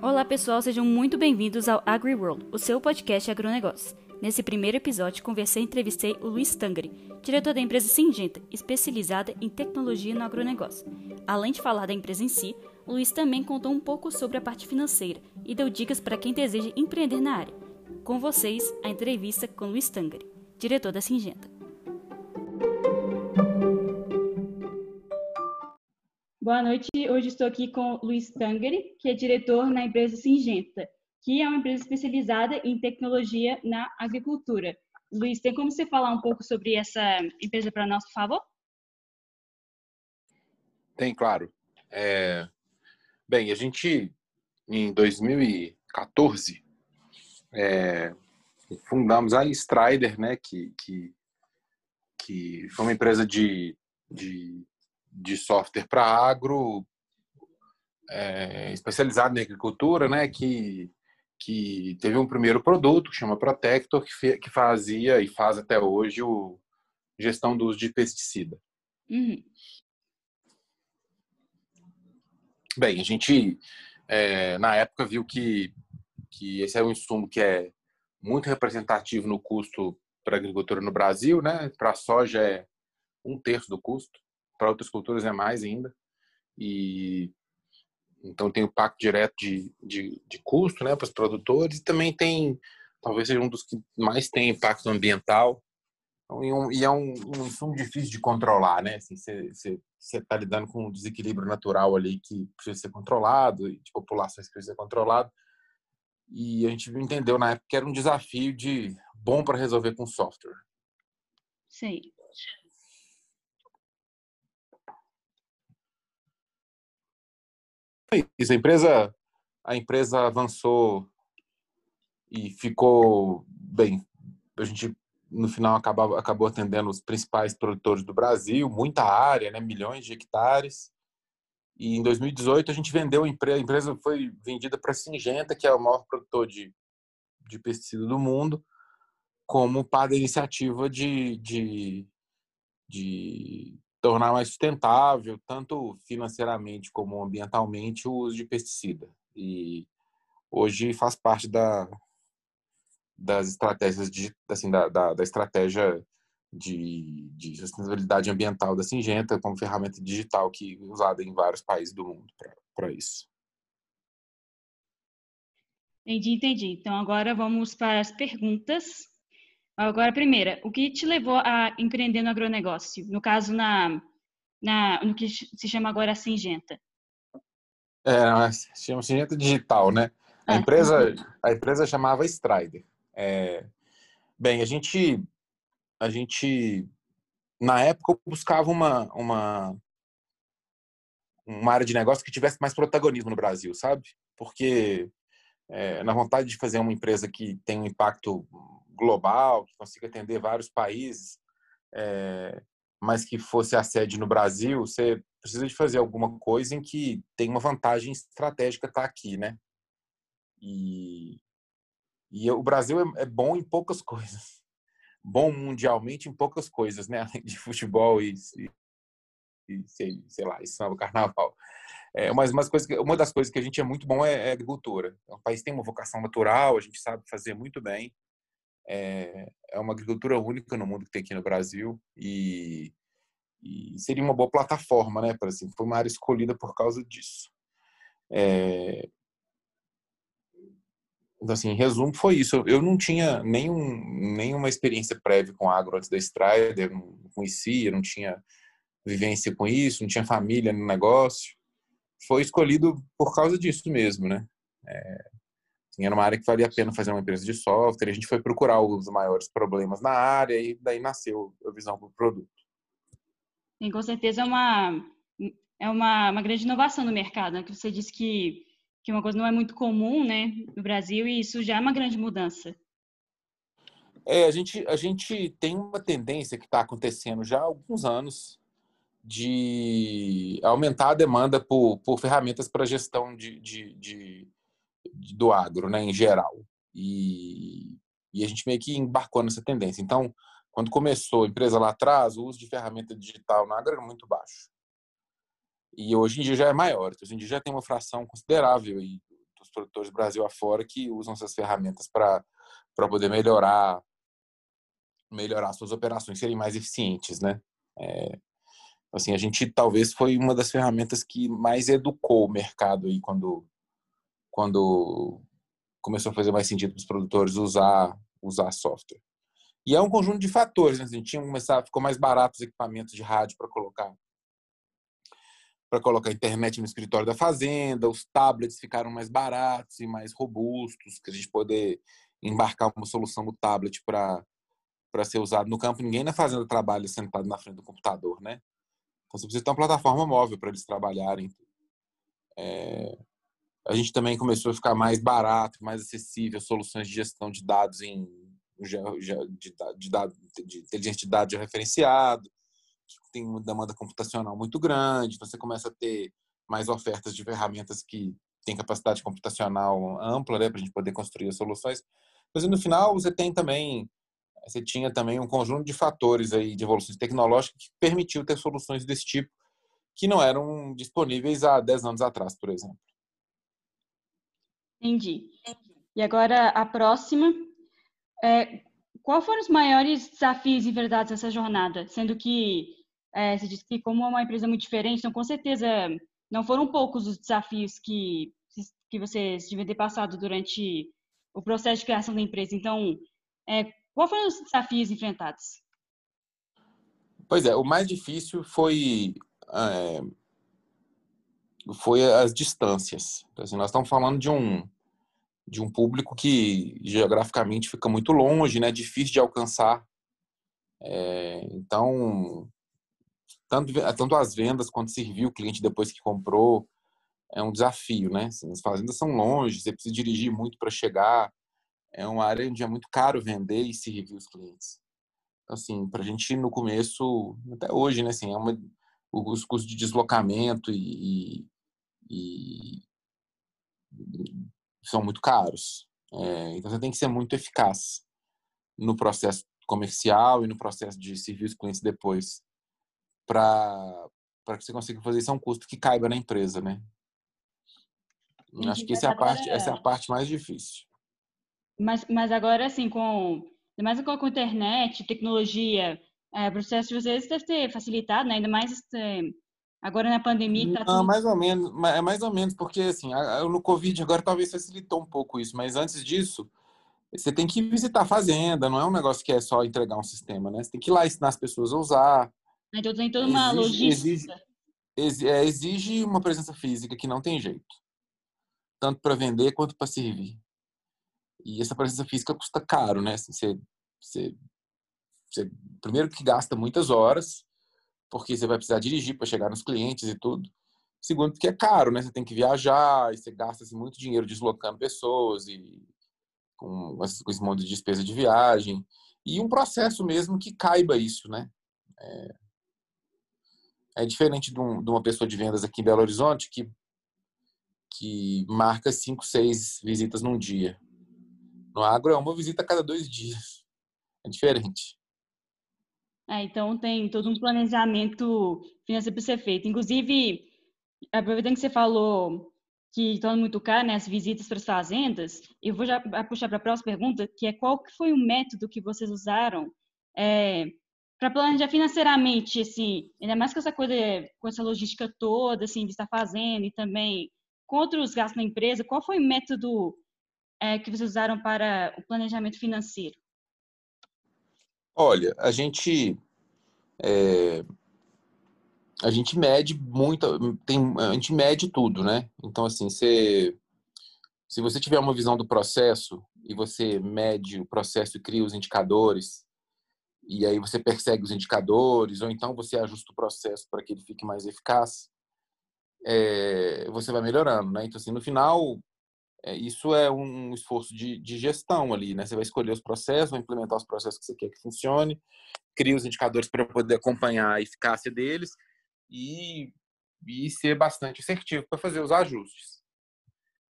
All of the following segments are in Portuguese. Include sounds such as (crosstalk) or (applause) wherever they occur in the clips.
Olá pessoal, sejam muito bem-vindos ao AgriWorld, o seu podcast agronegócio. Nesse primeiro episódio, conversei e entrevistei o Luiz Tangari, diretor da empresa Singenta, especializada em tecnologia no agronegócio. Além de falar da empresa em si, o Luiz também contou um pouco sobre a parte financeira e deu dicas para quem deseja empreender na área. Com vocês, a entrevista com Luiz Tangari, diretor da Singenta. Boa noite, hoje estou aqui com Luiz Tangari, que é diretor na empresa Singenta, que é uma empresa especializada em tecnologia na agricultura. Luiz, tem como você falar um pouco sobre essa empresa para nós, por favor? Tem, claro. É... Bem, a gente, em 2014, é... fundamos a Strider, né, que, que, que foi uma empresa de, de de software para agro, é, especializado em agricultura, né, que, que teve um primeiro produto que chama Protector, que, fe, que fazia e faz até hoje o gestão do uso de pesticida. Uhum. Bem, a gente é, na época viu que, que esse é um insumo que é muito representativo no custo para a agricultura no Brasil, né? Para a soja é um terço do custo para outras culturas é mais ainda. E então tem o impacto direto de, de, de custo né, para os produtores e também tem, talvez seja um dos que mais tem impacto ambiental. Então, e, um, e é um, um insumo difícil de controlar, né? Assim, você está lidando com um desequilíbrio natural ali que precisa ser controlado, de populações que precisa ser controlado. E a gente entendeu na época que era um desafio de bom para resolver com software. Sim. Isso. A empresa, a empresa avançou e ficou bem. A gente no final acabou, acabou atendendo os principais produtores do Brasil, muita área, né, milhões de hectares. E em 2018 a gente vendeu a empresa, a empresa foi vendida para a Singenta, que é o maior produtor de, de pesticida do mundo, como parte da iniciativa de, de, de tornar mais sustentável, tanto financeiramente como ambientalmente, o uso de pesticida. E hoje faz parte da, das estratégias de, assim, da, da, da estratégia de, de, sustentabilidade ambiental da Singenta como ferramenta digital que é usada em vários países do mundo para isso. Entendi, entendi. Então agora vamos para as perguntas. Agora, primeira, o que te levou a empreender no agronegócio? No caso, na, na, no que se chama agora Singenta. É, se chama Singenta Digital, né? A, ah, empresa, a empresa chamava Strider. É, bem, a gente, a gente, na época, buscava uma, uma, uma área de negócio que tivesse mais protagonismo no Brasil, sabe? Porque é, na vontade de fazer uma empresa que tem um impacto global, que consiga atender vários países, é, mas que fosse a sede no Brasil, você precisa de fazer alguma coisa em que tem uma vantagem estratégica estar tá aqui, né? E, e o Brasil é, é bom em poucas (laughs) coisas. Bom mundialmente em poucas coisas, né? (laughs) Além de futebol e, e, sei, sei lá, samba, carnaval. É, mas umas coisas que, uma das coisas que a gente é muito bom é, é agricultura. O país tem uma vocação natural, a gente sabe fazer muito bem. É, é uma agricultura única no mundo que tem aqui no Brasil e, e seria uma boa plataforma, né? Para assim, foi uma área escolhida por causa disso. É, então, assim, em resumo, foi isso. Eu não tinha nenhum, nenhuma experiência prévia com agro antes da Strider, não conhecia, não tinha vivência com isso, não tinha família no negócio. Foi escolhido por causa disso mesmo, né? É, Assim, era uma área que valia a pena fazer uma empresa de software. A gente foi procurar os maiores problemas na área e daí nasceu a visão do produto. Sim, com certeza é uma, é uma, uma grande inovação no mercado, né? que você disse que, que uma coisa não é muito comum né, no Brasil e isso já é uma grande mudança. É, a gente, a gente tem uma tendência que está acontecendo já há alguns anos de aumentar a demanda por, por ferramentas para gestão de, de, de, do agro, né, em geral. E, e a gente meio que embarcou nessa tendência. Então, quando começou a empresa lá atrás, o uso de ferramenta digital na agro era muito baixo. E hoje em dia já é maior. Hoje em dia já tem uma fração considerável aí do alguns produtores Brasil afora que usam essas ferramentas para poder melhorar melhorar suas operações, serem mais eficientes, né? É, assim, a gente talvez foi uma das ferramentas que mais educou o mercado aí quando quando começou a fazer mais sentido para os produtores usar usar software. E é um conjunto de fatores, né? A gente tinha começar, ficou mais barato os equipamentos de rádio para colocar para colocar internet no escritório da fazenda, os tablets ficaram mais baratos e mais robustos, que a gente poder embarcar uma solução no tablet para para ser usado no campo. Ninguém na fazenda trabalha sentado na frente do computador, né? Então você precisa ter uma plataforma móvel para eles trabalharem. É... A gente também começou a ficar mais barato, mais acessível, soluções de gestão de dados em de, de, de, inteligência de dados referenciado tem uma demanda computacional muito grande, você começa a ter mais ofertas de ferramentas que têm capacidade computacional ampla, né, para a gente poder construir as soluções. Mas no final você tem também, você tinha também um conjunto de fatores aí de evoluções tecnológicas que permitiu ter soluções desse tipo que não eram disponíveis há 10 anos atrás, por exemplo. Entendi. E agora a próxima. É, qual foram os maiores desafios enfrentados nessa jornada? Sendo que é, você disse que como é uma empresa muito diferente, então com certeza não foram poucos os desafios que, que vocês devem ter passado durante o processo de criação da empresa. Então, é, qual foram os desafios enfrentados? Pois é, o mais difícil foi é, foi as distâncias. Então, assim, nós estamos falando de um de um público que geograficamente fica muito longe, né? Difícil de alcançar. É, então tanto, tanto as vendas quanto servir o cliente depois que comprou é um desafio, né? Assim, as fazendas são longe, você precisa dirigir muito para chegar. É uma área onde é muito caro vender e servir os clientes. Então, assim, para a gente no começo, até hoje, né? Assim, é uma, os custos de deslocamento e, e, são muito caros. É, então, você tem que ser muito eficaz no processo comercial e no processo de servir os clientes depois para que você consiga fazer isso é um custo que caiba na empresa, né? Acho que essa é, a parte, essa é a parte mais difícil. Mas, mas agora, assim, com mais com a internet, tecnologia, é, o processo de vocês deve ter facilitado, né? ainda mais é, agora na pandemia. Tá tudo... mais ou menos, é mais ou menos, porque assim, no Covid agora talvez facilitou um pouco isso, mas antes disso, você tem que visitar a fazenda, não é um negócio que é só entregar um sistema, né? Você tem que ir lá ensinar as pessoas a usar, então tem toda uma exige, logística. Exige, é, exige uma presença física que não tem jeito. Tanto para vender quanto para servir. E essa presença física custa caro, né? Assim, você, você, você, primeiro que gasta muitas horas, porque você vai precisar dirigir para chegar nos clientes e tudo. Segundo, porque é caro, né? Você tem que viajar e você gasta assim, muito dinheiro deslocando pessoas e com, esse monte de despesa de viagem. E um processo mesmo que caiba isso, né? É, é diferente de, um, de, uma pessoa de vendas aqui em Belo Horizonte que, que marca cinco, seis visitas num dia. No agro é uma visita a cada dois dias. É diferente. É, então tem todo um planejamento financeiro para ser feito. Inclusive, aproveitando que você falou que estão muito caro, né, as visitas para as fazendas, eu vou já puxar para a próxima pergunta, que é qual que foi o método que vocês usaram é, para planejar financeiramente, assim, ainda mais com essa coisa, com essa logística toda, assim, de estar fazendo e também com outros gastos na empresa, qual foi o método é, que vocês usaram para o planejamento financeiro? Olha, a gente é, a gente mede muito, tem, a gente mede tudo, né? Então assim, você, se você tiver uma visão do processo e você mede o processo e cria os indicadores e aí você persegue os indicadores, ou então você ajusta o processo para que ele fique mais eficaz, é, você vai melhorando, né? Então, assim, no final, é, isso é um esforço de, de, gestão ali, né? Você vai escolher os processos, vai implementar os processos que você quer que funcione, cria os indicadores para poder acompanhar a eficácia deles e, e ser bastante assertivo para fazer os ajustes.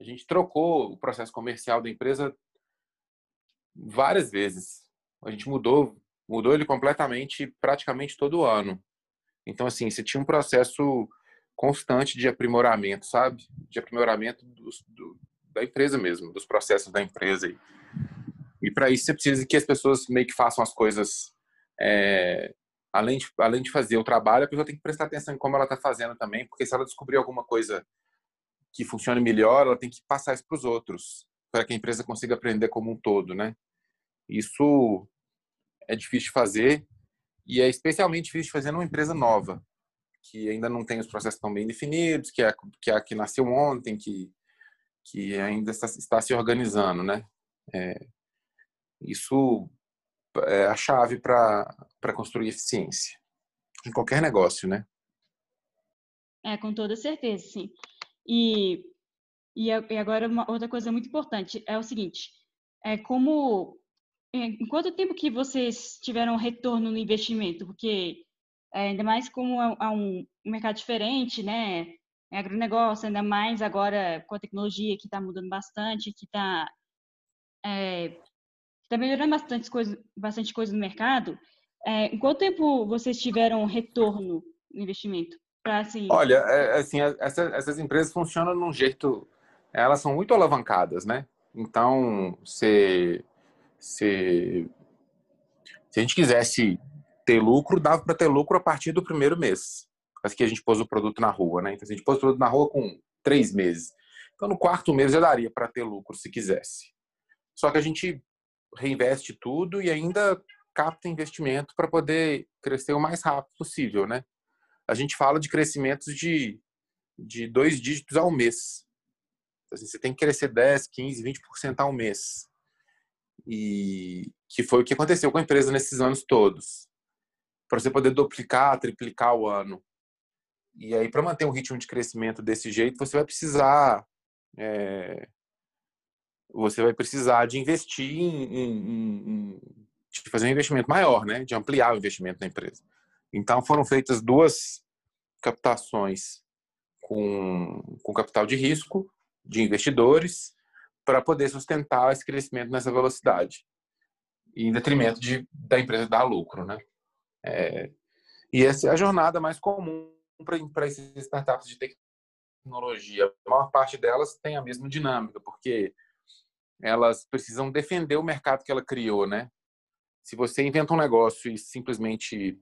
A gente trocou o processo comercial da empresa várias vezes. A gente mudou mudou ele completamente praticamente todo ano. Então, assim, você tinha um processo constante de aprimoramento, sabe? De aprimoramento do, do, da empresa mesmo, dos processos da empresa. E, e para isso você precisa que as pessoas meio que façam as coisas é, além, de, além de fazer o trabalho, a pessoa tem que prestar atenção em como ela está fazendo também, porque se ela descobrir alguma coisa que funcione melhor, ela tem que passar isso para os outros, para que a empresa consiga aprender como um todo, né? Isso é difícil de fazer e é especialmente difícil de fazer numa empresa nova, que ainda não tem os processos tão bem definidos, que é que, é, que nasceu ontem, que, que ainda está, está se organizando, né? É, isso é a chave para construir eficiência em qualquer negócio, né? É, com toda certeza, sim. E, e agora uma outra coisa muito importante é o seguinte, é como em quanto tempo que vocês tiveram retorno no investimento? Porque é, ainda mais como é, é um mercado diferente, né? É agronegócio, ainda mais agora com a tecnologia que está mudando bastante, que está é, está melhorando bastante coisa, bastante coisa no mercado. É, em quanto tempo vocês tiveram retorno no investimento? Pra, assim... Olha, é, assim, essa, essas empresas funcionam num jeito, elas são muito alavancadas, né? Então, se, se, se a gente quisesse ter lucro, dava para ter lucro a partir do primeiro mês. Assim que a gente pôs o produto na rua, né? Então, a gente pôs o produto na rua com três meses. Então, no quarto mês já daria para ter lucro se quisesse. Só que a gente reinveste tudo e ainda capta investimento para poder crescer o mais rápido possível, né? A gente fala de crescimentos de, de dois dígitos ao mês. Assim, você tem que crescer 10, 15, 20% ao mês. E que foi o que aconteceu com a empresa nesses anos todos. Para você poder duplicar, triplicar o ano. E aí, para manter um ritmo de crescimento desse jeito, você vai precisar é, você vai precisar de investir em, em, em, de fazer um investimento maior, né? De ampliar o investimento na empresa. Então foram feitas duas captações com, com capital de risco de investidores para poder sustentar esse crescimento nessa velocidade, em detrimento de, da empresa dar lucro, né? É, e essa é a jornada mais comum para essas startups de tecnologia. A maior parte delas tem a mesma dinâmica, porque elas precisam defender o mercado que ela criou, né? Se você inventa um negócio e simplesmente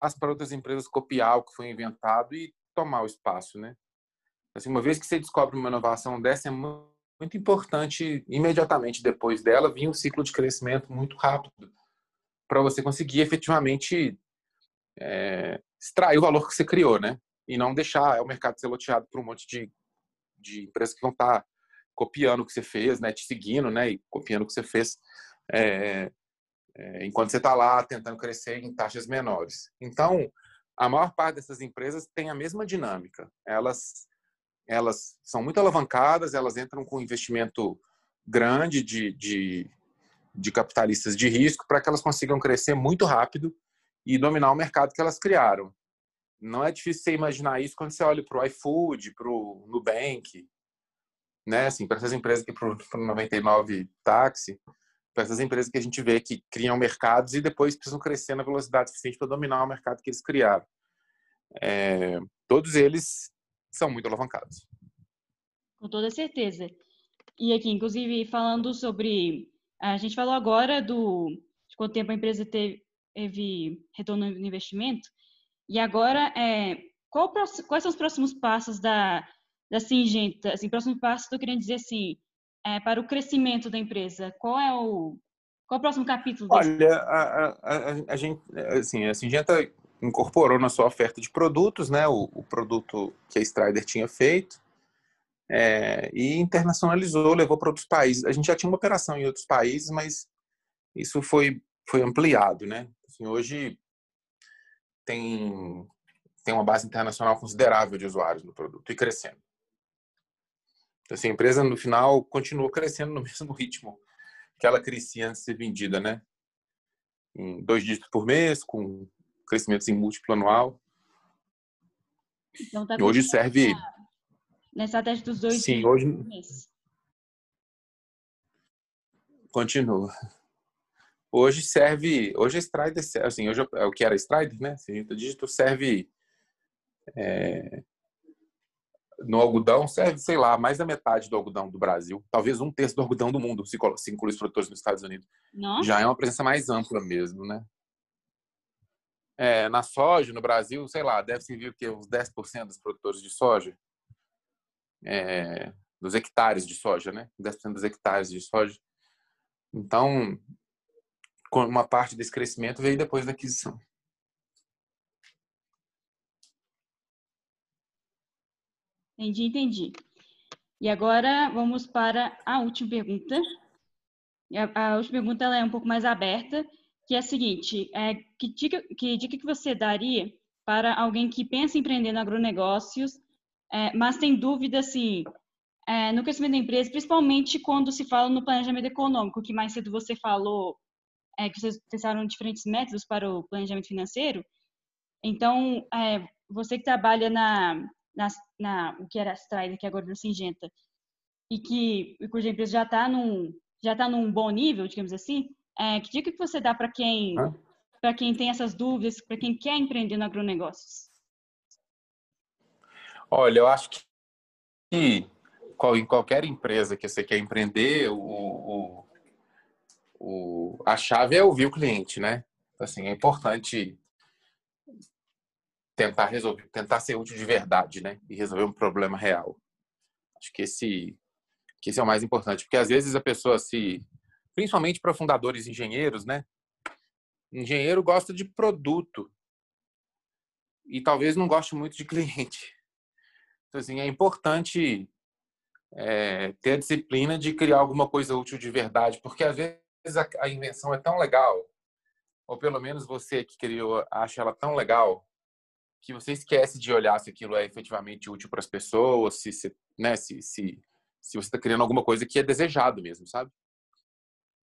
faz para outras empresas copiar o que foi inventado e tomar o espaço, né? Assim, uma vez que você descobre uma inovação dessa, é muito importante imediatamente depois dela vir um ciclo de crescimento muito rápido para você conseguir efetivamente é, extrair o valor que você criou, né? E não deixar o mercado ser loteado por um monte de, de empresas que vão estar tá copiando o que você fez, né? Te seguindo, né? E copiando o que você fez é, é, enquanto você está lá tentando crescer em taxas menores. Então, a maior parte dessas empresas tem a mesma dinâmica. Elas elas são muito alavancadas, elas entram com investimento grande de, de, de capitalistas de risco para que elas consigam crescer muito rápido e dominar o mercado que elas criaram. Não é difícil você imaginar isso quando você olha para o iFood, para o Nubank, né? Assim, para essas empresas que para o 99 táxi, para essas empresas que a gente vê que criam mercados e depois precisam crescer na velocidade suficiente para dominar o mercado que eles criaram. É, todos eles são muito alavancados. Com toda certeza. E aqui, inclusive, falando sobre. A gente falou agora do de quanto tempo a empresa teve, teve retorno no investimento. E agora, é, qual, quais são os próximos passos da, da Singenta, assim, próximo passo, estou querendo dizer assim, é, para o crescimento da empresa, qual é o qual é o próximo capítulo? Desse? Olha, a, a, a, gente, assim, a Singenta incorporou na sua oferta de produtos, né, o, o produto que a Strider tinha feito, é, e internacionalizou, levou para outros países. A gente já tinha uma operação em outros países, mas isso foi foi ampliado, né? Assim, hoje tem tem uma base internacional considerável de usuários no produto e crescendo. Então, assim, a empresa, no final, continua crescendo no (laughs) mesmo ritmo que ela crescia antes de ser vendida, né? Em dois dígitos por mês, com crescimentos em múltiplo anual. Então, tá hoje serve... Nessa estratégia dos dois Sim, hoje... por mês. Continua. Hoje serve... Hoje a Strider, assim, hoje é o que era Strider, né? Assim, o dígito serve... É, no algodão serve, sei lá, mais da metade do algodão do Brasil, talvez um terço do algodão do mundo, se, se inclui os produtores nos Estados Unidos. Nossa. Já é uma presença mais ampla mesmo, né? É, na soja, no Brasil, sei lá, deve servir o quê? Uns 10% dos produtores de soja. É, dos hectares de soja, né? 10% dos hectares de soja. Então, uma parte desse crescimento veio depois da aquisição. Entendi, entendi. E agora vamos para a última pergunta. A, última pergunta ela é um pouco mais aberta, que é a seguinte: é, que, dica, que dica que você daria para alguém que pensa em empreender no agronegócios, é, mas tem dúvida assim, é, no crescimento da empresa, principalmente quando se fala no planejamento econômico, que mais cedo você falou é, que vocês testaram diferentes métodos para o planejamento financeiro. Então, é, você que trabalha na, na, na, o que era a Strider, que agora no Singenta, e que e cuja empresa já está num já está num bom nível, digamos assim, é, que dica que você dá para quem para quem tem essas dúvidas, para quem quer empreender no agronegócios? Olha, eu acho que em qualquer empresa que você quer empreender, o, o, o, a chave é ouvir o cliente, né? Assim, é importante tentar resolver, tentar ser útil de verdade, né? E resolver um problema real. Acho que esse, que esse é o mais importante, porque às vezes a pessoa se, principalmente para fundadores engenheiros, né? Engenheiro gosta de produto e talvez não goste muito de cliente. Então, assim, é importante é, ter a disciplina de criar alguma coisa útil de verdade, porque às vezes a, invenção é tão legal, ou pelo menos você que criou acha ela tão legal, que você esquece de olhar se aquilo é efetivamente útil para as pessoas, se, se, né, se, se, se você está criando alguma coisa que é desejado mesmo, sabe?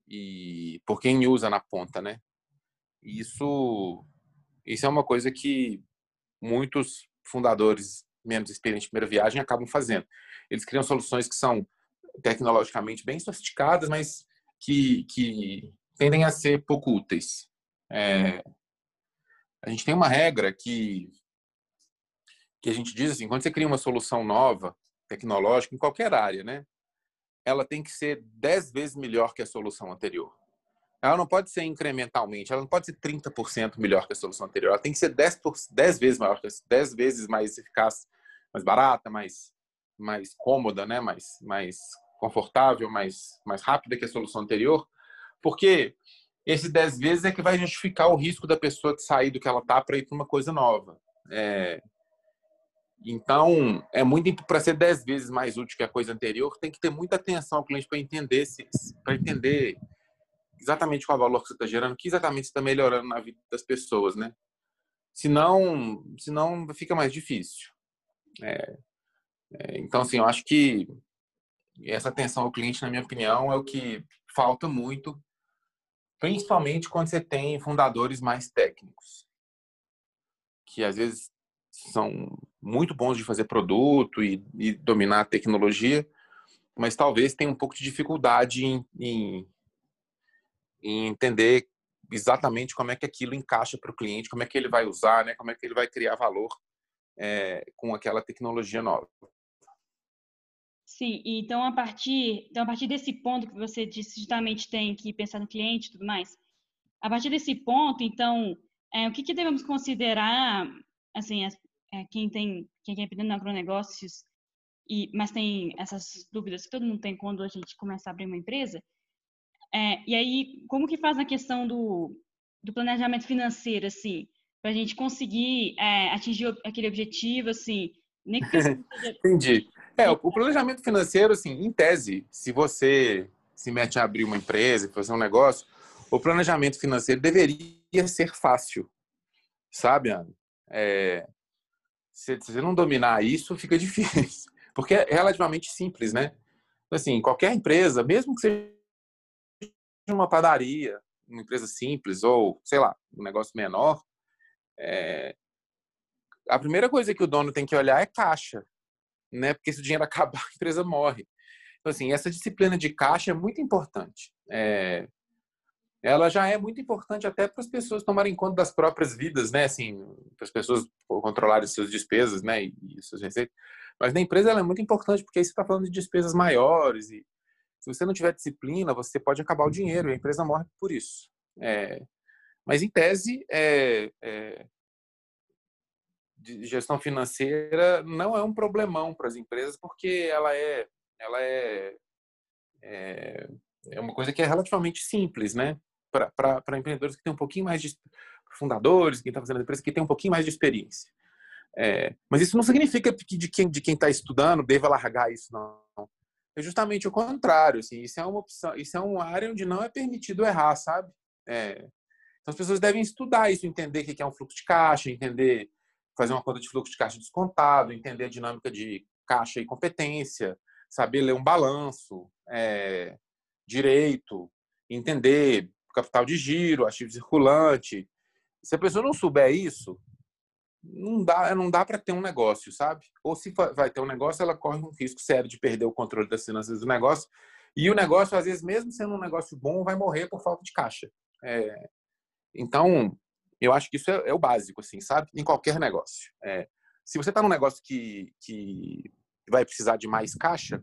E por quem usa na ponta, né? Isso, isso é uma coisa que muitos fundadores menos experientes de primeira viagem acabam fazendo. Eles criam soluções que são tecnologicamente bem sofisticadas, mas que, que tendem a ser pouco úteis. É, a gente tem uma regra que que a gente diz assim, quando você cria uma solução nova, tecnológica, em qualquer área, né? Ela tem que ser 10 vezes melhor que a solução anterior. Ela não pode ser incrementalmente, ela não pode ser 30% melhor que a solução anterior. Ela tem que ser 10, por, 10 vezes maior, 10 vezes mais eficaz, mais barata, mais, mais cômoda, né? mais, mais confortável, mais, mais rápida que a solução anterior, porque esse 10 vezes é que vai justificar o risco da pessoa de sair do que ela está para ir para uma coisa nova. É, então, é muito para ser 10 vezes mais útil que a coisa anterior, tem que ter muita atenção ao cliente para entender para entender exatamente qual valor que você está gerando, que exatamente você está melhorando na vida das pessoas, né? Senão, senão fica mais difícil. É, é, então, assim, eu acho que essa atenção ao cliente, na minha opinião, é o que falta muito, principalmente quando você tem fundadores mais técnicos, que às vezes são muito bons de fazer produto e, e dominar a tecnologia, mas talvez tenham um pouco de dificuldade em, em, em entender exatamente como é que aquilo encaixa para o cliente, como é que ele vai usar, né? como é que ele vai criar valor é, com aquela tecnologia nova. Sim, então a partir, então a partir desse ponto que você disse, justamente tem que pensar no cliente e tudo mais, a partir desse ponto, então, é, o que, que devemos considerar, assim, é, quem tem, quem quer aprender no agronegócios, e, mas tem essas dúvidas que todo mundo tem quando a gente começa a abrir uma empresa, é, e aí, como que faz na questão do, do planejamento financeiro, assim, para a gente conseguir é, atingir aquele objetivo, assim, nem que (laughs) Entendi. É, o planejamento financeiro, assim, em tese, se você se mete a abrir uma empresa, fazer um negócio, o planejamento financeiro deveria ser fácil, sabe, Ana? É, se você não dominar isso, fica (laughs) difícil, porque é relativamente simples, né? Assim, qualquer empresa, mesmo que seja uma padaria, uma empresa simples ou, sei lá, um negócio menor, é... a primeira coisa que o dono tem que olhar é caixa né? Porque se o dinheiro (laughs) acabar, a empresa morre. Então, assim, essa disciplina de caixa é muito importante. É, ela já é muito importante até para as pessoas tomarem conta das próprias vidas, né? Assim, para as pessoas controlarem suas despesas, né? E, suas receitas. Mas na empresa ela é muito importante porque aí você está falando de despesas maiores e se você não tiver disciplina, você pode acabar o dinheiro e a empresa morre por isso. É, mas em tese, é, é, de gestão financeira não é um problemão para as empresas porque ela é, ela é, é, é uma coisa que é relativamente simples, né? Para empreendedores que têm um pouquinho mais de fundadores, quem está fazendo a empresa, que tem um pouquinho mais de experiência. É, mas isso não significa que de quem de quem está estudando deva largar isso, não. É justamente o contrário. Assim, isso é uma opção, isso é uma área onde não é permitido errar, sabe? É, então as pessoas devem estudar isso, entender o que é um fluxo de caixa, entender fazer uma conta de fluxo de caixa descontado, entender a dinâmica de caixa e competência, saber ler um balanço, é, direito, entender capital de giro, ativo circulante, se a pessoa não souber isso, não dá, não dá para ter um negócio, sabe? Ou se vai ter um negócio, ela corre um risco sério de perder o controle das finanças do negócio. E o negócio, às vezes, mesmo sendo um negócio bom, vai morrer por falta de caixa. É, então, eu acho que isso é, é, o básico, assim, sabe? Em qualquer negócio. É, se você está num negócio que, que vai precisar de mais caixa,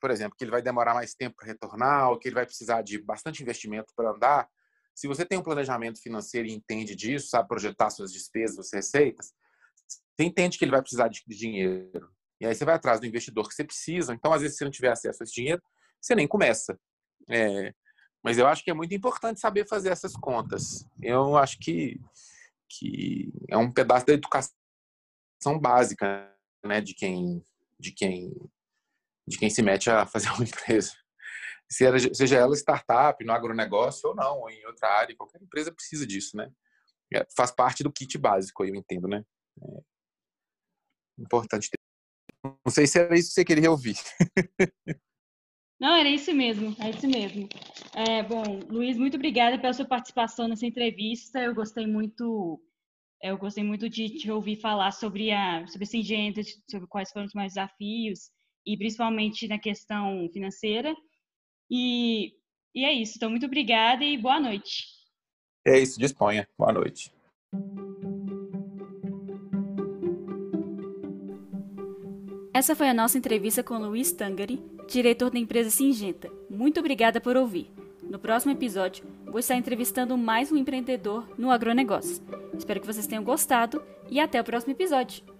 por exemplo, que ele vai demorar mais tempo para retornar, ou que ele vai precisar de bastante investimento para andar, se você tem um planejamento financeiro e entende disso, sabe projetar suas despesas, suas receitas, você entende que ele vai precisar de dinheiro. E aí você vai atrás do investidor que você precisa. Então, às vezes, se não tiver acesso a esse dinheiro, você nem começa. É, mas eu acho que é muito importante saber fazer essas contas. Eu acho que, que é um pedaço da educação básica, né, de quem, de quem, de quem se mete a fazer uma empresa seja ela startup, no agronegócio ou não, ou em outra área, qualquer empresa precisa disso, né? É, faz parte do kit básico, eu entendo, né? É importante ter. Não sei se era isso que você queria ouvir. (laughs) Não, era isso mesmo, é isso mesmo. É, bom, Luiz, muito obrigada pela sua participação nessa entrevista. Eu gostei muito, eu gostei muito de te ouvir falar sobre a sobre Singenta, sobre quais foram os mais desafios e principalmente na questão financeira. E, e é isso. Então, muito obrigada e boa noite. É isso, disponha. Boa noite. Essa foi a nossa entrevista com Luiz Tangari, diretor da empresa Singenta. Muito obrigada por ouvir. No próximo episódio, vou estar entrevistando mais um empreendedor no agronegócio. Espero que vocês tenham gostado e até o próximo episódio.